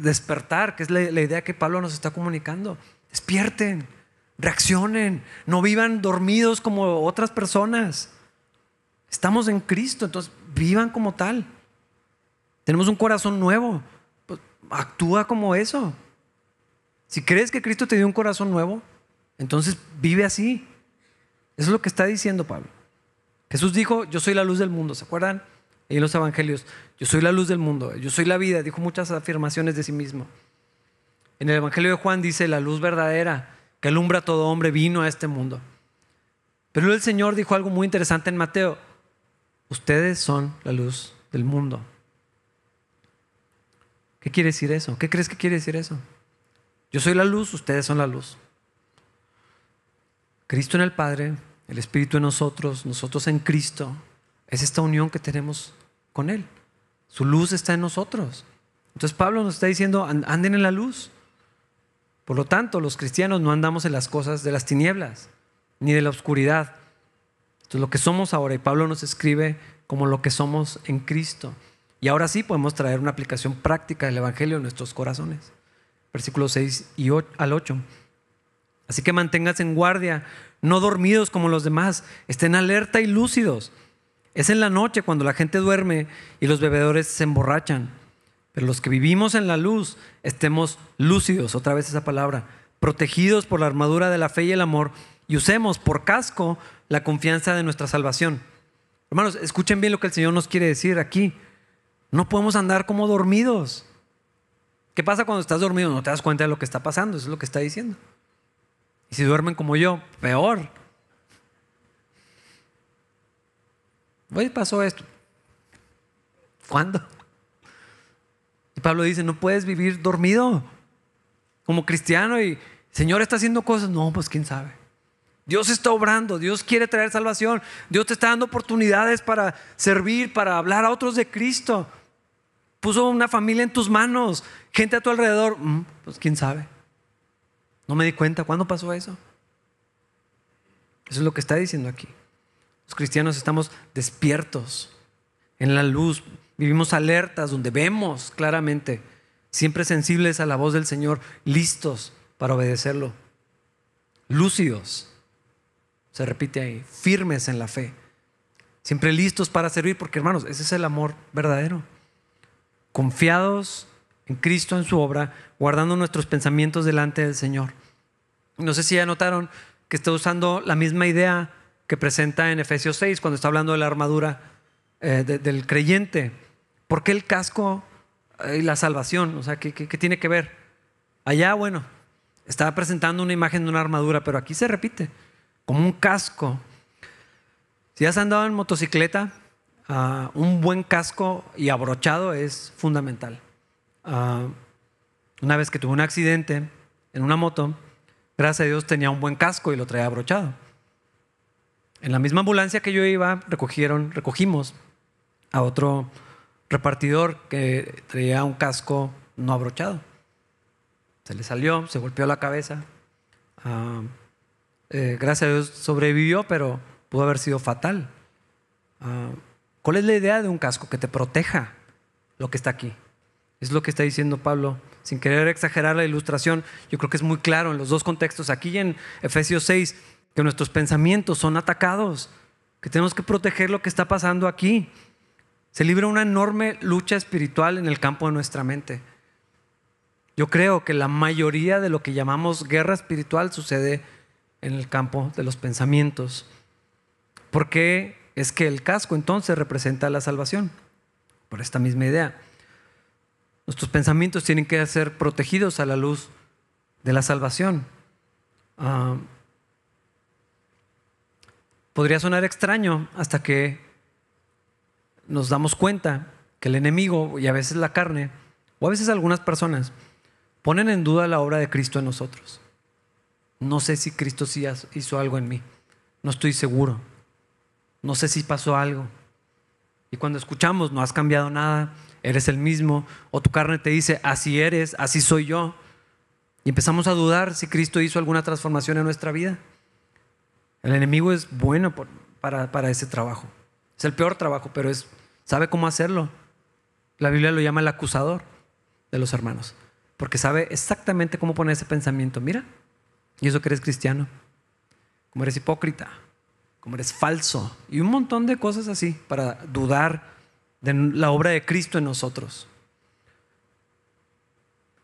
despertar, que es la, idea que Pablo nos está comunicando. Despierten, reaccionen, no vivan dormidos como otras personas. Estamos en Cristo, entonces vivan como tal. Tenemos un corazón nuevo, pues, actúa como eso. Si crees que Cristo te dio un corazón nuevo, entonces vive así. Eso es lo que está diciendo Pablo. Jesús dijo, yo soy la luz del mundo, ¿se acuerdan? en los evangelios, yo soy la luz del mundo, yo soy la vida, dijo muchas afirmaciones de sí mismo. En el Evangelio de Juan dice, la luz verdadera que alumbra a todo hombre vino a este mundo. Pero el Señor dijo algo muy interesante en Mateo, ustedes son la luz del mundo. ¿Qué quiere decir eso? ¿Qué crees que quiere decir eso? Yo soy la luz, ustedes son la luz. Cristo en el Padre, el Espíritu en nosotros, nosotros en Cristo, es esta unión que tenemos con Él. Su luz está en nosotros. Entonces Pablo nos está diciendo, anden en la luz. Por lo tanto, los cristianos no andamos en las cosas de las tinieblas, ni de la oscuridad. Esto es lo que somos ahora. Y Pablo nos escribe como lo que somos en Cristo. Y ahora sí podemos traer una aplicación práctica del Evangelio en nuestros corazones. Versículos 6 y al 8. Así que manténganse en guardia, no dormidos como los demás, estén alerta y lúcidos. Es en la noche cuando la gente duerme y los bebedores se emborrachan. Pero los que vivimos en la luz, estemos lúcidos, otra vez esa palabra, protegidos por la armadura de la fe y el amor y usemos por casco la confianza de nuestra salvación. Hermanos, escuchen bien lo que el Señor nos quiere decir aquí. No podemos andar como dormidos. ¿Qué pasa cuando estás dormido? No te das cuenta de lo que está pasando, eso es lo que está diciendo. Y si duermen como yo, peor. Hoy pasó esto. ¿Cuándo? Y Pablo dice, no puedes vivir dormido como cristiano y Señor está haciendo cosas. No, pues quién sabe. Dios está obrando, Dios quiere traer salvación, Dios te está dando oportunidades para servir, para hablar a otros de Cristo. Puso una familia en tus manos, gente a tu alrededor. Mm, pues quién sabe. No me di cuenta. ¿Cuándo pasó eso? Eso es lo que está diciendo aquí. Los cristianos estamos despiertos, en la luz, vivimos alertas, donde vemos claramente, siempre sensibles a la voz del Señor, listos para obedecerlo, lúcidos, se repite ahí, firmes en la fe, siempre listos para servir, porque hermanos, ese es el amor verdadero, confiados en Cristo, en su obra, guardando nuestros pensamientos delante del Señor. No sé si ya notaron que está usando la misma idea que presenta en Efesios 6 cuando está hablando de la armadura eh, del creyente. ¿Por qué el casco y la salvación? O sea, ¿qué, ¿qué, tiene que ver? Allá, bueno, estaba presentando una imagen de una armadura, pero aquí se repite, como un casco. Si has andado en motocicleta, ah, un buen casco y abrochado es fundamental. Ah, una vez que tuve un accidente en una moto, gracias a Dios tenía un buen casco y lo traía abrochado. En la misma ambulancia que yo iba, recogieron, recogimos a otro repartidor que traía un casco no abrochado. Se le salió, se golpeó la cabeza. Ah, eh, gracias a Dios sobrevivió, pero pudo haber sido fatal. Ah, ¿Cuál es la idea de un casco? Que te proteja lo que está aquí. Es lo que está diciendo Pablo. Sin querer exagerar la ilustración, yo creo que es muy claro en los dos contextos, aquí en Efesios 6, que nuestros pensamientos son atacados, que tenemos que proteger lo que está pasando aquí. Se libra una enorme lucha espiritual en el campo de nuestra mente. Yo creo que la mayoría de lo que llamamos guerra espiritual sucede en el campo de los pensamientos. ¿Por qué es que el casco entonces representa la salvación? Por esta misma idea. Nuestros pensamientos tienen que ser protegidos a la luz de la salvación. Ah, podría sonar extraño hasta que nos damos cuenta que el enemigo y a veces la carne, o a veces algunas personas, ponen en duda la obra de Cristo en nosotros. No sé si Cristo sí hizo algo en mí. No estoy seguro. No sé si pasó algo. Y cuando escuchamos, no has cambiado nada, eres el mismo, o tu carne te dice, así eres, así soy yo. Y empezamos a dudar si Cristo hizo alguna transformación en nuestra vida. El enemigo es bueno para, para ese trabajo. Es el peor trabajo, pero es, sabe cómo hacerlo. La Biblia lo llama el acusador de los hermanos porque sabe exactamente cómo poner ese pensamiento. Mira, y eso que eres cristiano, como eres hipócrita, como eres falso, y un montón de cosas así para dudar de la obra de Cristo en nosotros.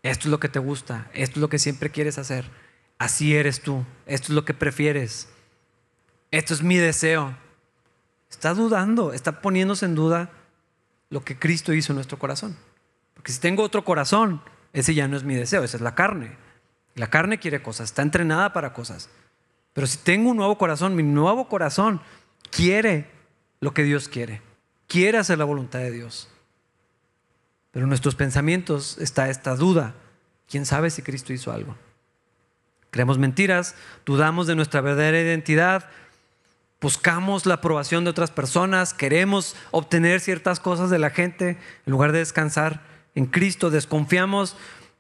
Esto es lo que te gusta, esto es lo que siempre quieres hacer, así eres tú, esto es lo que prefieres, esto es mi deseo. Está dudando, está poniéndose en duda lo que Cristo hizo en nuestro corazón. Porque si tengo otro corazón, ese ya no es mi deseo, esa es la carne. La carne quiere cosas, está entrenada para cosas. Pero si tengo un nuevo corazón, mi nuevo corazón quiere lo que Dios quiere, quiere hacer la voluntad de Dios. Pero en nuestros pensamientos está esta duda. ¿Quién sabe si Cristo hizo algo? Creemos mentiras, dudamos de nuestra verdadera identidad, buscamos la aprobación de otras personas, queremos obtener ciertas cosas de la gente en lugar de descansar en Cristo, desconfiamos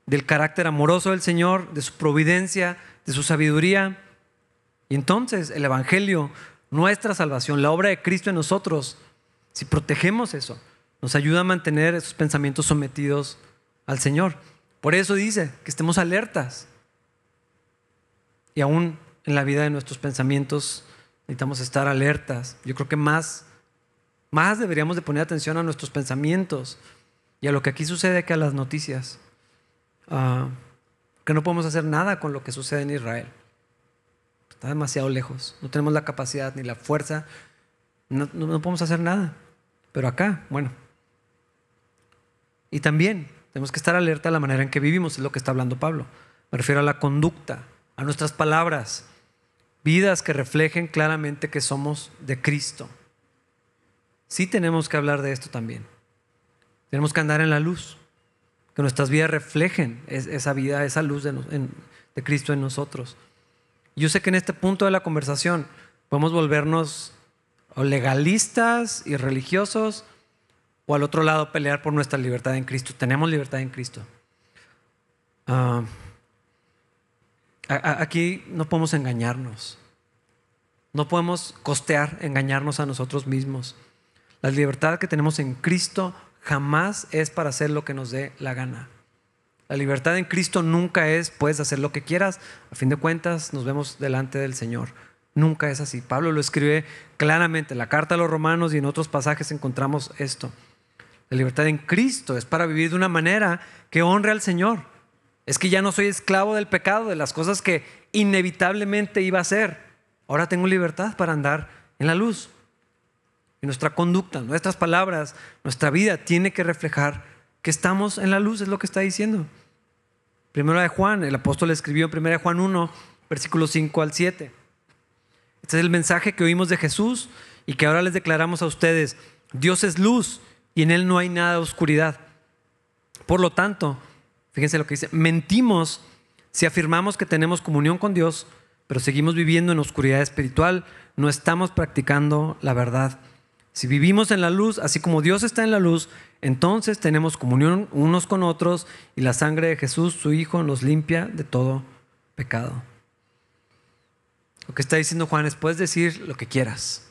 del carácter amoroso del Señor, de su providencia, de su sabiduría. Y entonces el Evangelio, nuestra salvación, la obra de Cristo en nosotros, si protegemos eso, nos ayuda a mantener esos pensamientos sometidos al Señor. Por eso dice que estemos alertas. Y aún en la vida de nuestros pensamientos necesitamos estar alertas. Yo creo que más, más deberíamos de poner atención a nuestros pensamientos, y a lo que aquí sucede que a las noticias, ah, que no podemos hacer nada con lo que sucede en Israel. Está demasiado lejos, no tenemos la capacidad ni la fuerza, no, no podemos hacer nada. Pero acá, bueno. Y también tenemos que estar alerta a la manera en que vivimos, es lo que está hablando Pablo. Me refiero a la conducta, a nuestras palabras, vidas que reflejen claramente que somos de Cristo. Sí tenemos que hablar de esto también. Tenemos que andar en la luz, que nuestras vidas reflejen esa vida, esa luz de, Cristo en nosotros. Yo sé que en este punto de la conversación podemos volvernos legalistas y religiosos o al otro lado pelear por nuestra libertad en Cristo. Tenemos libertad en Cristo. Ah, aquí no podemos engañarnos. No podemos costear, engañarnos a nosotros mismos. La libertad que tenemos en Cristo jamás es para hacer lo que nos dé la gana. La libertad en Cristo nunca es, puedes hacer lo que quieras, a fin de cuentas nos vemos delante del Señor. Nunca es así. Pablo lo escribe claramente en la carta a los romanos y en otros pasajes encontramos esto. La libertad en Cristo es para vivir de una manera que honre al Señor. Es que ya no soy esclavo del pecado, de las cosas que inevitablemente iba a hacer. Ahora tengo libertad para andar en la luz nuestra conducta, nuestras palabras, nuestra vida tiene que reflejar que estamos en la luz, es lo que está diciendo. Primero de Juan, el apóstol escribió en 1 Juan 1, versículos 5 al 7. Este es el mensaje que oímos de Jesús y que ahora les declaramos a ustedes. Dios es luz y en Él no hay nada de oscuridad. Por lo tanto, fíjense lo que dice, mentimos si afirmamos que tenemos comunión con Dios, pero seguimos viviendo en oscuridad espiritual, no estamos practicando la verdad. Si vivimos en la luz, así como Dios está en la luz, entonces tenemos comunión unos con otros y la sangre de Jesús, su Hijo, nos limpia de todo pecado. Lo que está diciendo Juan es, puedes decir lo que quieras.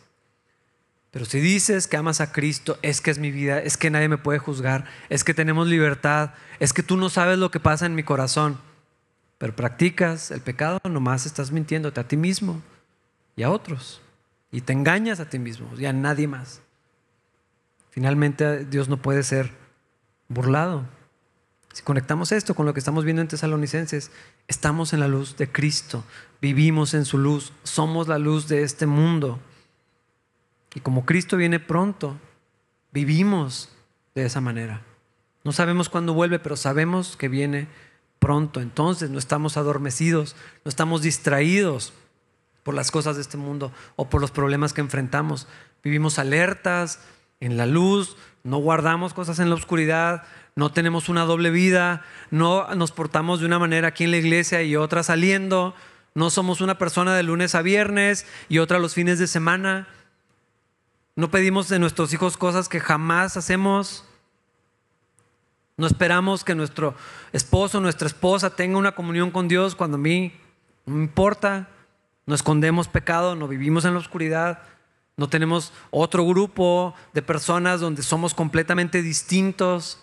Pero si dices que amas a Cristo, es que es mi vida, es que nadie me puede juzgar, es que tenemos libertad, es que tú no sabes lo que pasa en mi corazón, pero practicas el pecado, nomás estás mintiéndote a ti mismo y a otros. Y te engañas a ti mismo y a nadie más. Finalmente Dios no puede ser burlado. Si conectamos esto con lo que estamos viendo en Tesalonicenses, estamos en la luz de Cristo, vivimos en su luz, somos la luz de este mundo. Y como Cristo viene pronto, vivimos de esa manera. No sabemos cuándo vuelve, pero sabemos que viene pronto. Entonces no estamos adormecidos, no estamos distraídos por las cosas de este mundo o por los problemas que enfrentamos. Vivimos alertas, en la luz, no guardamos cosas en la oscuridad, no tenemos una doble vida, no nos portamos de una manera aquí en la iglesia y otra saliendo, no somos una persona de lunes a viernes y otra los fines de semana. No pedimos de nuestros hijos cosas que jamás hacemos. No esperamos que nuestro esposo, nuestra esposa tenga una comunión con Dios cuando a mí no me importa. No escondemos pecado, no vivimos en la oscuridad. No tenemos otro grupo de personas donde somos completamente distintos.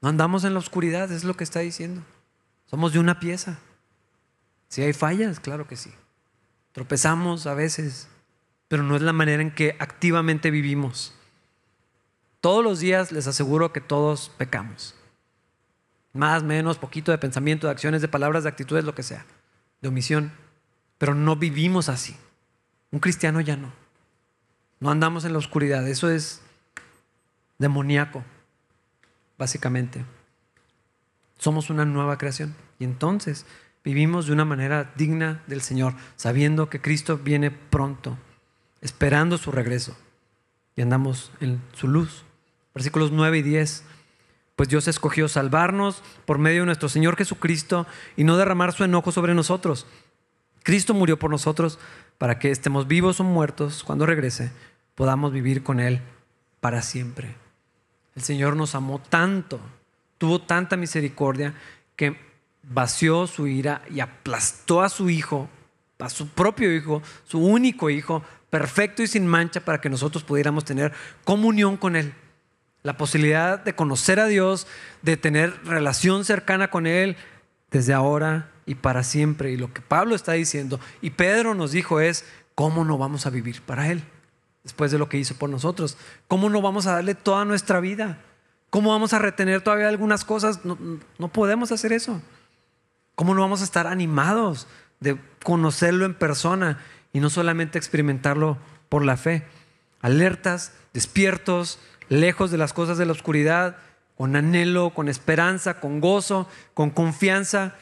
No andamos en la oscuridad, es lo que está diciendo. Somos de una pieza. Si hay fallas, claro que sí. Tropezamos a veces, pero no es la manera en que activamente vivimos. Todos los días les aseguro que todos pecamos. Más, menos, poquito de pensamiento, de acciones, de palabras, de actitudes, lo que sea, de omisión. Pero no vivimos así. Un cristiano ya no. No andamos en la oscuridad. Eso es demoníaco, básicamente. Somos una nueva creación. Y entonces vivimos de una manera digna del Señor, sabiendo que Cristo viene pronto esperando su regreso y andamos en su luz. Versículos 9 y 10. Pues Dios escogió salvarnos por medio de nuestro Señor Jesucristo y no derramar su enojo sobre nosotros. Cristo murió por nosotros para que estemos vivos o muertos cuando regrese, podamos vivir con Él para siempre. El Señor nos amó tanto, tuvo tanta misericordia que vació su ira y aplastó a su Hijo, a su propio Hijo, su único Hijo, perfecto y sin mancha para que nosotros pudiéramos tener comunión con Él. La posibilidad de conocer a Dios, de tener relación cercana con Él desde ahora y para siempre. Y lo que Pablo está diciendo y Pedro nos dijo es, ¿cómo no vamos a vivir para Él? Después de lo que hizo por nosotros. ¿Cómo no vamos a darle toda nuestra vida? ¿Cómo vamos a retener todavía algunas cosas? No, no podemos hacer eso. ¿Cómo no vamos a estar animados de conocerlo en persona y no solamente experimentarlo por la fe. Alertas, despiertos, lejos de las cosas de la oscuridad, con anhelo, con esperanza, con gozo, con confianza,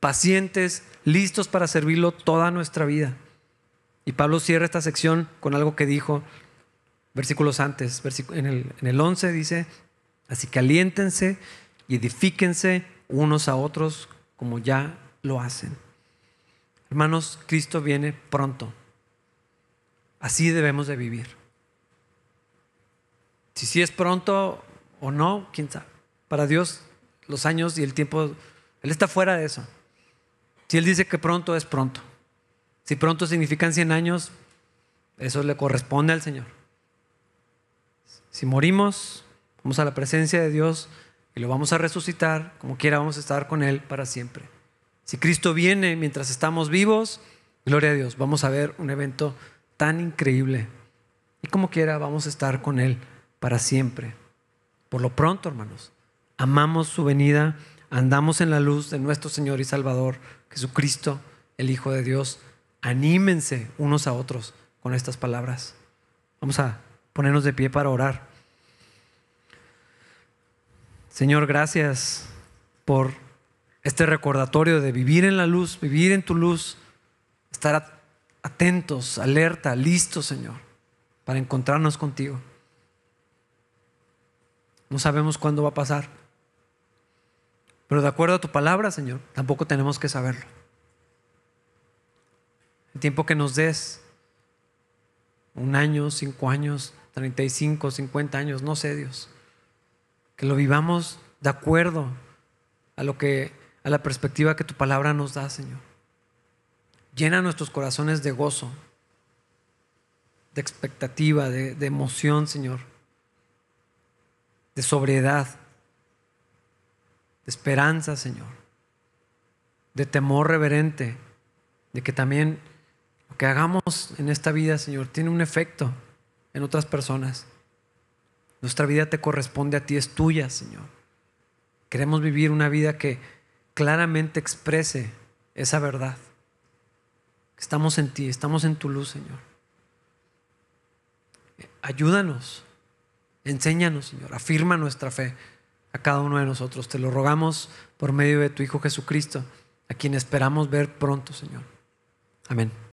pacientes, listos para servirlo toda nuestra vida. Y Pablo cierra esta sección con algo que dijo versículos antes. En el, en el 11 dice, así que aliéntense y edifíquense unos a otros como ya lo hacen. Hermanos, Cristo viene pronto. Así debemos de vivir. Si sí es pronto o no, quién sabe. Para Dios los años y el tiempo, Él está fuera de eso. Si Él dice que pronto es pronto. Si pronto significan 100 años, eso le corresponde al Señor. Si morimos, vamos a la presencia de Dios y lo vamos a resucitar, como quiera vamos a estar con Él para siempre. Si Cristo viene mientras estamos vivos, gloria a Dios, vamos a ver un evento tan increíble. Y como quiera, vamos a estar con Él para siempre. Por lo pronto, hermanos, amamos su venida, andamos en la luz de nuestro Señor y Salvador, Jesucristo, el Hijo de Dios. Anímense unos a otros con estas palabras. Vamos a ponernos de pie para orar. Señor, gracias por este recordatorio de vivir en la luz, vivir en tu luz, estar atentos, alerta, listos, Señor, para encontrarnos contigo. No sabemos cuándo va a pasar, pero de acuerdo a tu palabra, Señor, tampoco tenemos que saberlo. El tiempo que nos des, un año, cinco años, 35, 50 años, no sé, Dios. Que lo vivamos de acuerdo a lo que a la perspectiva que tu palabra nos da, Señor. Llena nuestros corazones de gozo, de expectativa, de, de emoción, Señor, de sobriedad, de esperanza, Señor, de temor reverente, de que también lo que hagamos en esta vida, Señor, tiene un efecto en otras personas. Nuestra vida te corresponde a ti, es tuya, Señor. Queremos vivir una vida que claramente exprese esa verdad. Estamos en ti, estamos en tu luz, Señor. Ayúdanos, enséñanos, Señor, afirma nuestra fe a cada uno de nosotros. Te lo rogamos por medio de tu Hijo Jesucristo, a quien esperamos ver pronto, Señor. Amén.